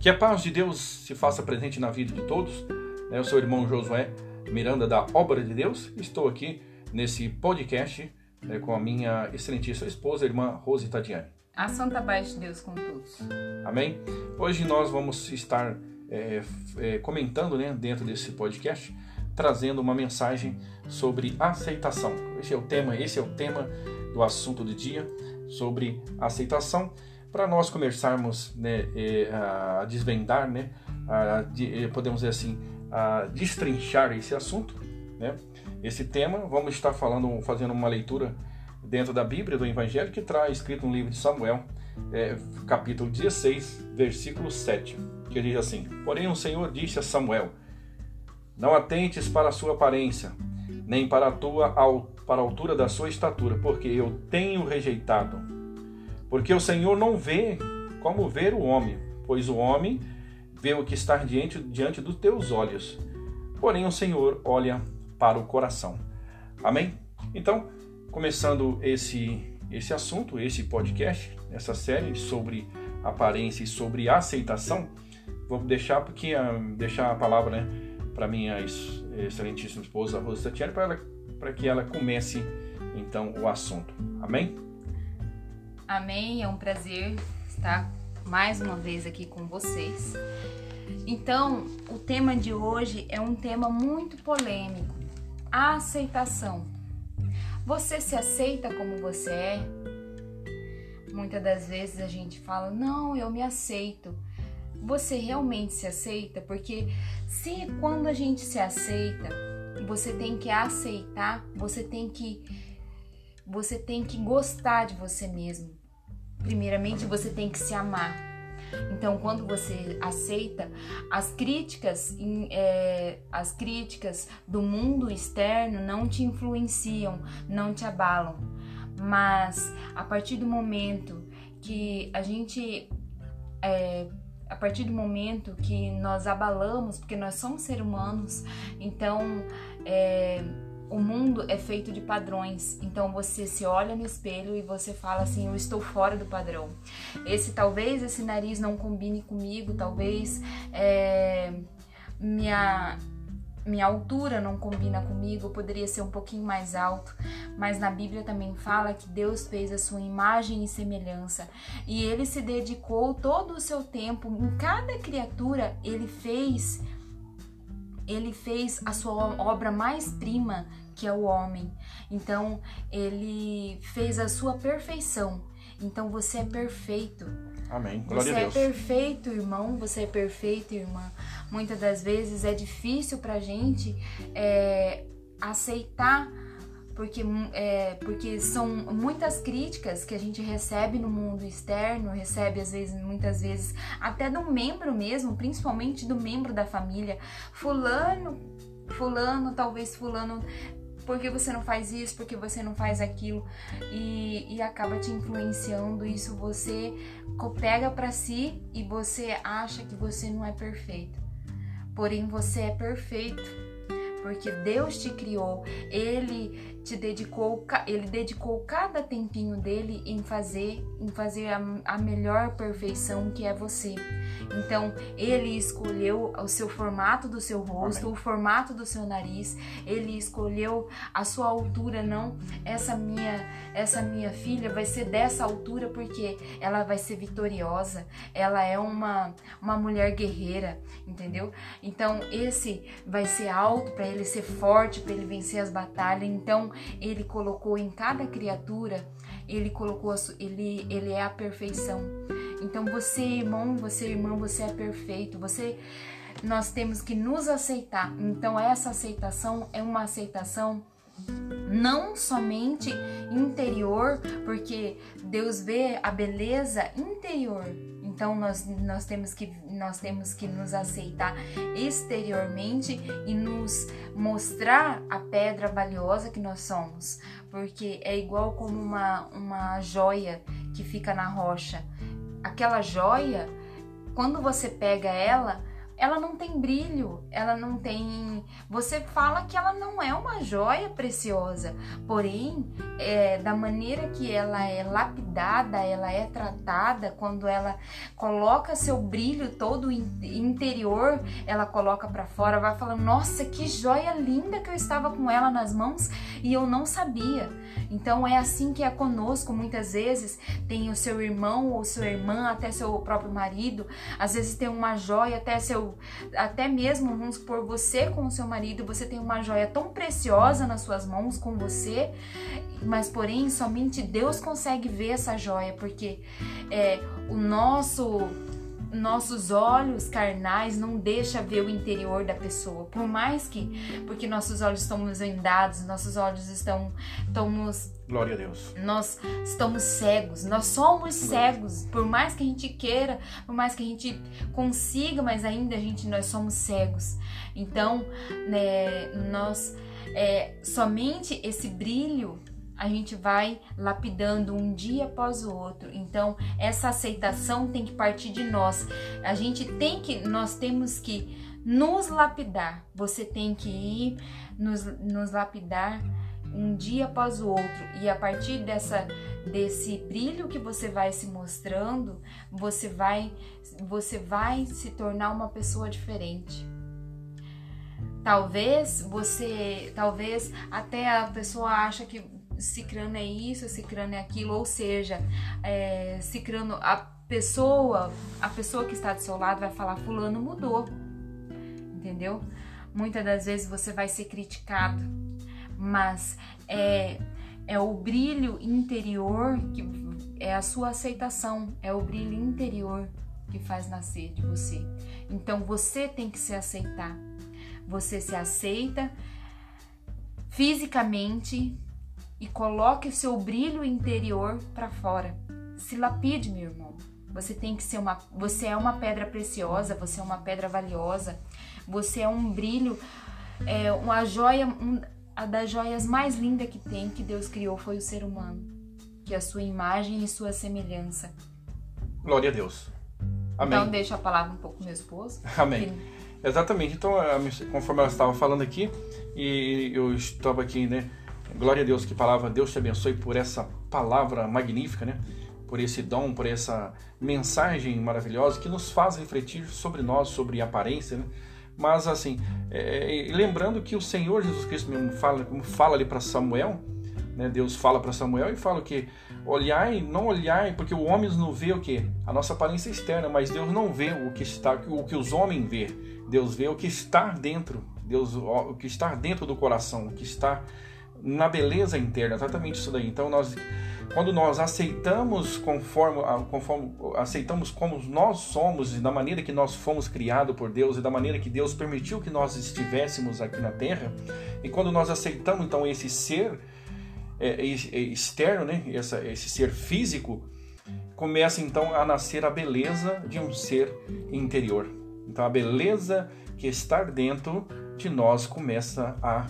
Que a paz de Deus se faça presente na vida de todos. Eu sou o irmão Josué Miranda da Obra de Deus. Estou aqui nesse podcast né, com a minha excelentíssima esposa, irmã Rose Tadiane. A santa paz de Deus com todos. Amém? Hoje nós vamos estar é, é, comentando né, dentro desse podcast, trazendo uma mensagem sobre aceitação. Esse é o tema, esse é o tema do assunto do dia, sobre aceitação para nós começarmos né, a desvendar, né, a, a, podemos dizer assim, a destrinchar esse assunto, né, esse tema, vamos estar falando, fazendo uma leitura dentro da Bíblia do Evangelho que traz escrito no livro de Samuel, é, capítulo 16, versículo 7, que diz assim: Porém o Senhor disse a Samuel: Não atentes para a sua aparência, nem para a tua para a altura da sua estatura, porque eu tenho rejeitado porque o Senhor não vê como ver o homem, pois o homem vê o que está diante, diante dos teus olhos. Porém, o Senhor olha para o coração. Amém? Então, começando esse, esse assunto, esse podcast, essa série sobre aparência e sobre aceitação, vou deixar porque deixar a palavra né, para minha excelentíssima esposa Rosa Tatiana para que ela comece então o assunto. Amém? Amém, é um prazer estar mais uma vez aqui com vocês. Então, o tema de hoje é um tema muito polêmico: a aceitação. Você se aceita como você é? Muitas das vezes a gente fala: "Não, eu me aceito". Você realmente se aceita? Porque se quando a gente se aceita, você tem que aceitar, você tem que você tem que gostar de você mesmo primeiramente você tem que se amar. Então, quando você aceita as críticas, é, as críticas do mundo externo não te influenciam, não te abalam. Mas a partir do momento que a gente é, a partir do momento que nós abalamos, porque nós somos seres humanos, então é, o mundo é feito de padrões, então você se olha no espelho e você fala assim: eu estou fora do padrão. Esse talvez esse nariz não combine comigo, talvez é, minha minha altura não combina comigo, poderia ser um pouquinho mais alto, mas na Bíblia também fala que Deus fez a sua imagem e semelhança. E ele se dedicou todo o seu tempo em cada criatura, ele fez ele fez a sua obra mais prima, que é o homem. Então, ele fez a sua perfeição. Então, você é perfeito. Amém. Glória você é perfeito, irmão. Você é perfeito, irmã. Muitas das vezes é difícil pra gente é, aceitar porque, é, porque são muitas críticas que a gente recebe no mundo externo, recebe às vezes, muitas vezes, até do membro mesmo, principalmente do membro da família. Fulano, fulano, talvez fulano por que você não faz isso, por que você não faz aquilo, e, e acaba te influenciando. Isso você pega para si e você acha que você não é perfeito. Porém, você é perfeito, porque Deus te criou, Ele te dedicou, ele dedicou cada tempinho dele em fazer, em fazer a, a melhor perfeição que é você. Então, ele escolheu o seu formato do seu rosto, Amém. o formato do seu nariz, ele escolheu a sua altura, não essa minha, essa minha filha vai ser dessa altura porque ela vai ser vitoriosa, ela é uma uma mulher guerreira, entendeu? Então, esse vai ser alto para ele ser forte, para ele vencer as batalhas. Então, ele colocou em cada criatura, ele colocou ele ele é a perfeição. Então você, irmão, você, irmã, você é perfeito. Você nós temos que nos aceitar. Então essa aceitação é uma aceitação não somente interior, porque Deus vê a beleza interior. Então nós, nós, temos que, nós temos que nos aceitar exteriormente e nos mostrar a pedra valiosa que nós somos, porque é igual como uma, uma joia que fica na rocha. Aquela joia, quando você pega ela, ela não tem brilho, ela não tem. Você fala que ela não é uma joia preciosa, porém, é, da maneira que ela é lapidada, ela é tratada, quando ela coloca seu brilho todo interior, ela coloca para fora, vai falando: Nossa, que joia linda que eu estava com ela nas mãos e eu não sabia. Então é assim que é conosco. Muitas vezes tem o seu irmão ou sua irmã, até seu próprio marido, às vezes tem uma joia, até seu até mesmo, vamos supor, você com o seu marido, você tem uma joia tão preciosa nas suas mãos com você, mas porém somente Deus consegue ver essa joia, porque é, o nosso nossos olhos carnais não deixa ver o interior da pessoa. Por mais que, porque nossos olhos estamos vendados, nossos olhos estão, estamos Glória a Deus. Nós estamos cegos, nós somos cegos. Por mais que a gente queira, por mais que a gente consiga, mas ainda a gente nós somos cegos. Então, né, nós é, somente esse brilho a gente vai lapidando um dia após o outro. Então, essa aceitação tem que partir de nós. A gente tem que, nós temos que nos lapidar. Você tem que ir nos, nos lapidar um dia após o outro e a partir dessa desse brilho que você vai se mostrando, você vai você vai se tornar uma pessoa diferente. Talvez você, talvez até a pessoa acha que cicrano é isso, cicrano é aquilo, ou seja, é, cicrano a pessoa, a pessoa que está do seu lado vai falar fulano mudou, entendeu? Muitas das vezes você vai ser criticado mas é, é o brilho interior que é a sua aceitação, é o brilho interior que faz nascer de você. Então você tem que se aceitar. Você se aceita fisicamente e coloque o seu brilho interior para fora. Se lapide, meu irmão. Você tem que ser uma, você é uma pedra preciosa, você é uma pedra valiosa, você é um brilho, é uma joia, um, a das joias mais lindas que tem, que Deus criou, foi o ser humano, que é a sua imagem e sua semelhança. Glória a Deus. Amém. Então deixa a palavra um pouco meu esposo. Amém. Que... Exatamente. Então, conforme ela estava falando aqui, e eu estava aqui, né? Glória a Deus, que palavra, Deus te abençoe por essa palavra magnífica, né? Por esse dom, por essa mensagem maravilhosa que nos faz refletir sobre nós, sobre aparência, né? Mas assim, é, lembrando que o Senhor Jesus Cristo mesmo fala, como fala ali para Samuel, né? Deus fala para Samuel e fala que olhai, não olhai, porque o homem não vê o que? A nossa aparência externa, mas Deus não vê o que está, o que os homens vê. Deus vê o que está dentro, Deus o que está dentro do coração, o que está na beleza interna, exatamente isso daí. Então nós quando nós aceitamos conforme, conforme aceitamos como nós somos e da maneira que nós fomos criados por Deus e da maneira que Deus permitiu que nós estivéssemos aqui na Terra, e quando nós aceitamos então esse ser é, é, é externo, né, essa, esse ser físico, começa então a nascer a beleza de um ser interior. Então a beleza que está dentro de nós começa a,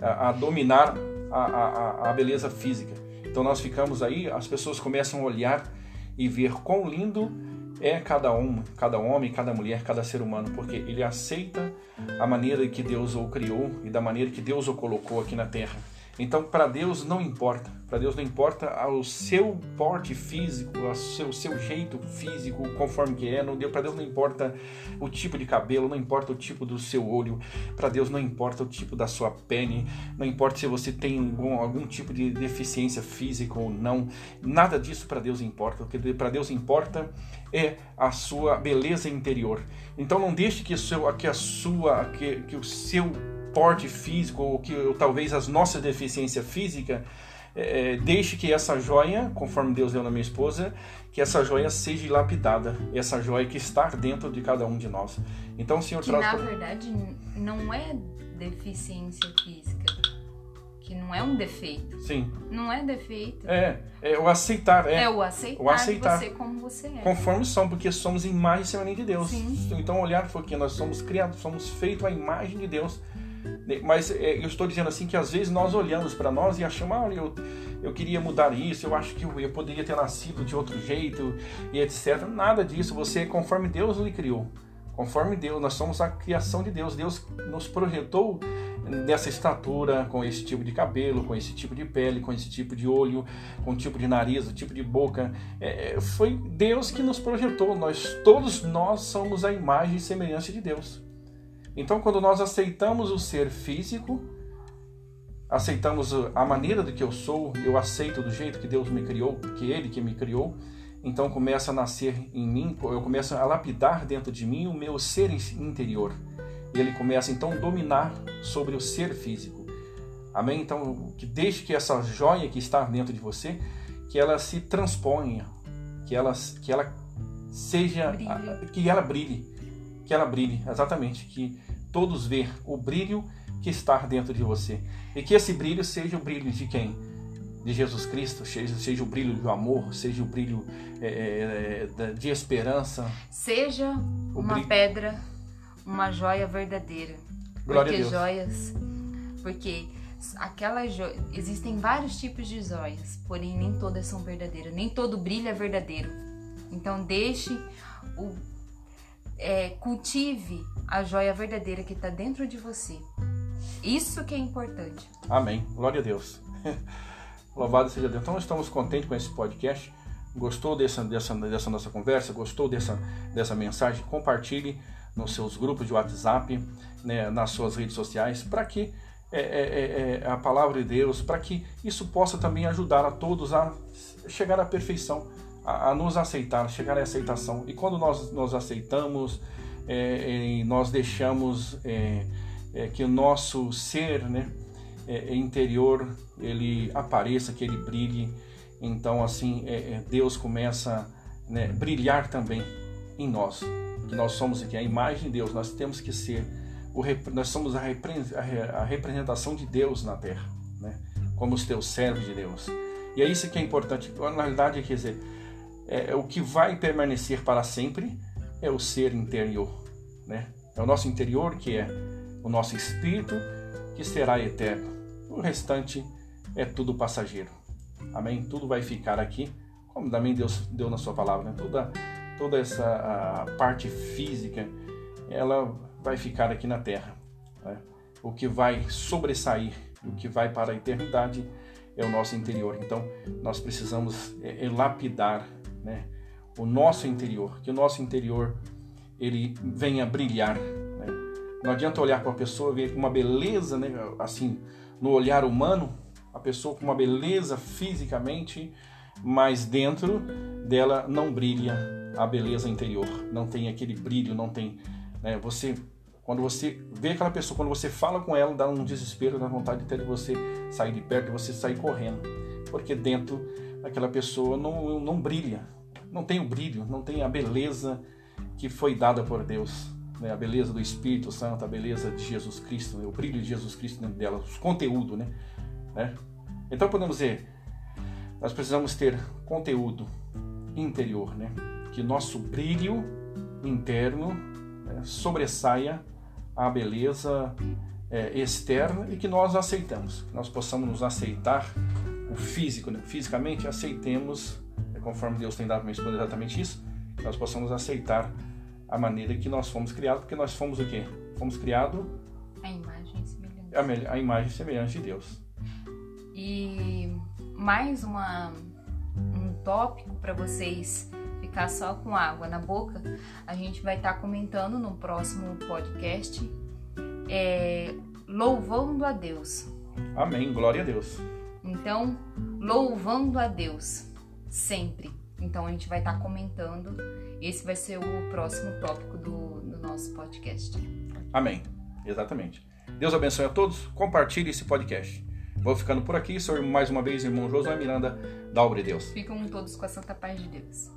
a, a dominar a, a, a beleza física. Então nós ficamos aí, as pessoas começam a olhar e ver quão lindo é cada um, cada homem, cada mulher, cada ser humano, porque ele aceita a maneira que Deus o criou e da maneira que Deus o colocou aqui na terra. Então, para Deus não importa. Para Deus não importa o seu porte físico, o seu, seu jeito físico, conforme que é. Para Deus não importa o tipo de cabelo, não importa o tipo do seu olho. Para Deus não importa o tipo da sua pele. Não importa se você tem algum, algum tipo de deficiência física ou não. Nada disso para Deus importa. O que para Deus importa é a sua beleza interior. Então não deixe que, o seu, que a sua, que, que o seu porte físico ou que ou talvez as nossas deficiências físicas é, é, deixe que essa joia, conforme Deus deu na minha esposa, que essa joia seja lapidada, essa joia que está dentro de cada um de nós. Então, o Senhor que, traz. Na verdade, não é deficiência física, que não é um defeito. Sim. Não é defeito. É, é o aceitar. É, é o aceitar, o aceitar você como você é. Conforme somos, porque somos imagem e semelhança de Deus. Sim. Então, olhar porque nós somos criados, somos feitos à imagem de Deus. Mas é, eu estou dizendo assim que às vezes nós olhamos para nós e achamos, ah, eu, eu queria mudar isso, eu acho que eu, eu poderia ter nascido de outro jeito e etc. Nada disso. Você, conforme Deus lhe criou, Conforme Deus, nós somos a criação de Deus. Deus nos projetou dessa estatura, com esse tipo de cabelo, com esse tipo de pele, com esse tipo de olho, com o tipo de nariz, o tipo de boca. É, é, foi Deus que nos projetou. Nós todos nós somos a imagem e semelhança de Deus. Então, quando nós aceitamos o ser físico, aceitamos a maneira do que eu sou, eu aceito do jeito que Deus me criou, porque Ele que me criou. Então começa a nascer em mim, eu começo a lapidar dentro de mim o meu ser interior e ele começa então a dominar sobre o ser físico. Amém? Então, que deixe que essa joia que está dentro de você, que ela se transponha, que ela, que ela seja, brilhe. que ela brilhe, que ela brilhe, exatamente, que todos vejam o brilho que está dentro de você. E que esse brilho seja o brilho de quem? De Jesus Cristo, seja, seja o brilho do amor, seja o brilho é, é, de esperança. Seja uma brilho... pedra uma joia verdadeira. Glória porque joias, porque aquelas joias, existem vários tipos de joias, porém nem todas são verdadeiras, nem todo brilho é verdadeiro. Então deixe o é, cultive a joia verdadeira que está dentro de você. Isso que é importante. Amém. Glória a Deus. Louvado seja Deus. Então estamos contentes com esse podcast. Gostou dessa, dessa, dessa nossa conversa? Gostou dessa, dessa mensagem? Compartilhe nos seus grupos de WhatsApp, né, nas suas redes sociais, para que é, é, é, é, a palavra de Deus, para que isso possa também ajudar a todos a chegar à perfeição, a, a nos aceitar, chegar à aceitação. E quando nós nos aceitamos, é, nós deixamos é, que o nosso ser né, interior ele apareça, que ele brilhe. Então, assim, Deus começa a né, brilhar também em nós que nós somos aqui, a imagem de Deus, nós temos que ser, nós somos a, a representação de Deus na terra, né? como os teus servos de Deus. E é isso que é importante. Na realidade, quer dizer, é, é, o que vai permanecer para sempre é o ser interior. Né? É o nosso interior que é o nosso espírito que será eterno. O restante é tudo passageiro. Amém? Tudo vai ficar aqui, como também Deus deu na sua palavra. Né? Toda toda essa parte física, ela vai ficar aqui na Terra. Né? O que vai sobressair, o que vai para a eternidade é o nosso interior. Então, nós precisamos é, é lapidar né, o nosso interior, que o nosso interior ele venha brilhar. Né? Não adianta olhar para uma pessoa ver uma beleza, né, assim, no olhar humano, a pessoa com uma beleza fisicamente, mas dentro dela não brilha a beleza interior, não tem aquele brilho, não tem. Né, você, quando você vê aquela pessoa, quando você fala com ela, dá um desespero, dá vontade até de você sair de perto, de você sair correndo, porque dentro daquela pessoa não, não brilha, não tem o brilho, não tem a beleza que foi dada por Deus. Né, a beleza do Espírito Santo, a beleza de Jesus Cristo, né, o brilho de Jesus Cristo dentro dela, o conteúdo, né? né? Então podemos dizer, nós precisamos ter conteúdo interior, né? que nosso brilho interno né, sobressaia a beleza é, externa e que nós aceitamos, que nós possamos nos aceitar o físico, né? fisicamente aceitemos, é, conforme Deus tem dado para responder exatamente isso, que nós possamos aceitar a maneira que nós fomos criados, porque nós fomos o quê? Fomos criados a imagem e semelhança. A, a imagem e semelhança de Deus. E mais uma, um tópico para vocês ficar só com água na boca, a gente vai estar tá comentando no próximo podcast, é, louvando a Deus. Amém, glória a Deus. Então, louvando a Deus sempre. Então a gente vai estar tá comentando. Esse vai ser o próximo tópico do, do nosso podcast. Amém, exatamente. Deus abençoe a todos. Compartilhe esse podcast. Vou ficando por aqui. Sou mais uma vez irmão Josué Miranda, da Obra de Deus. Ficam todos com a santa paz de Deus.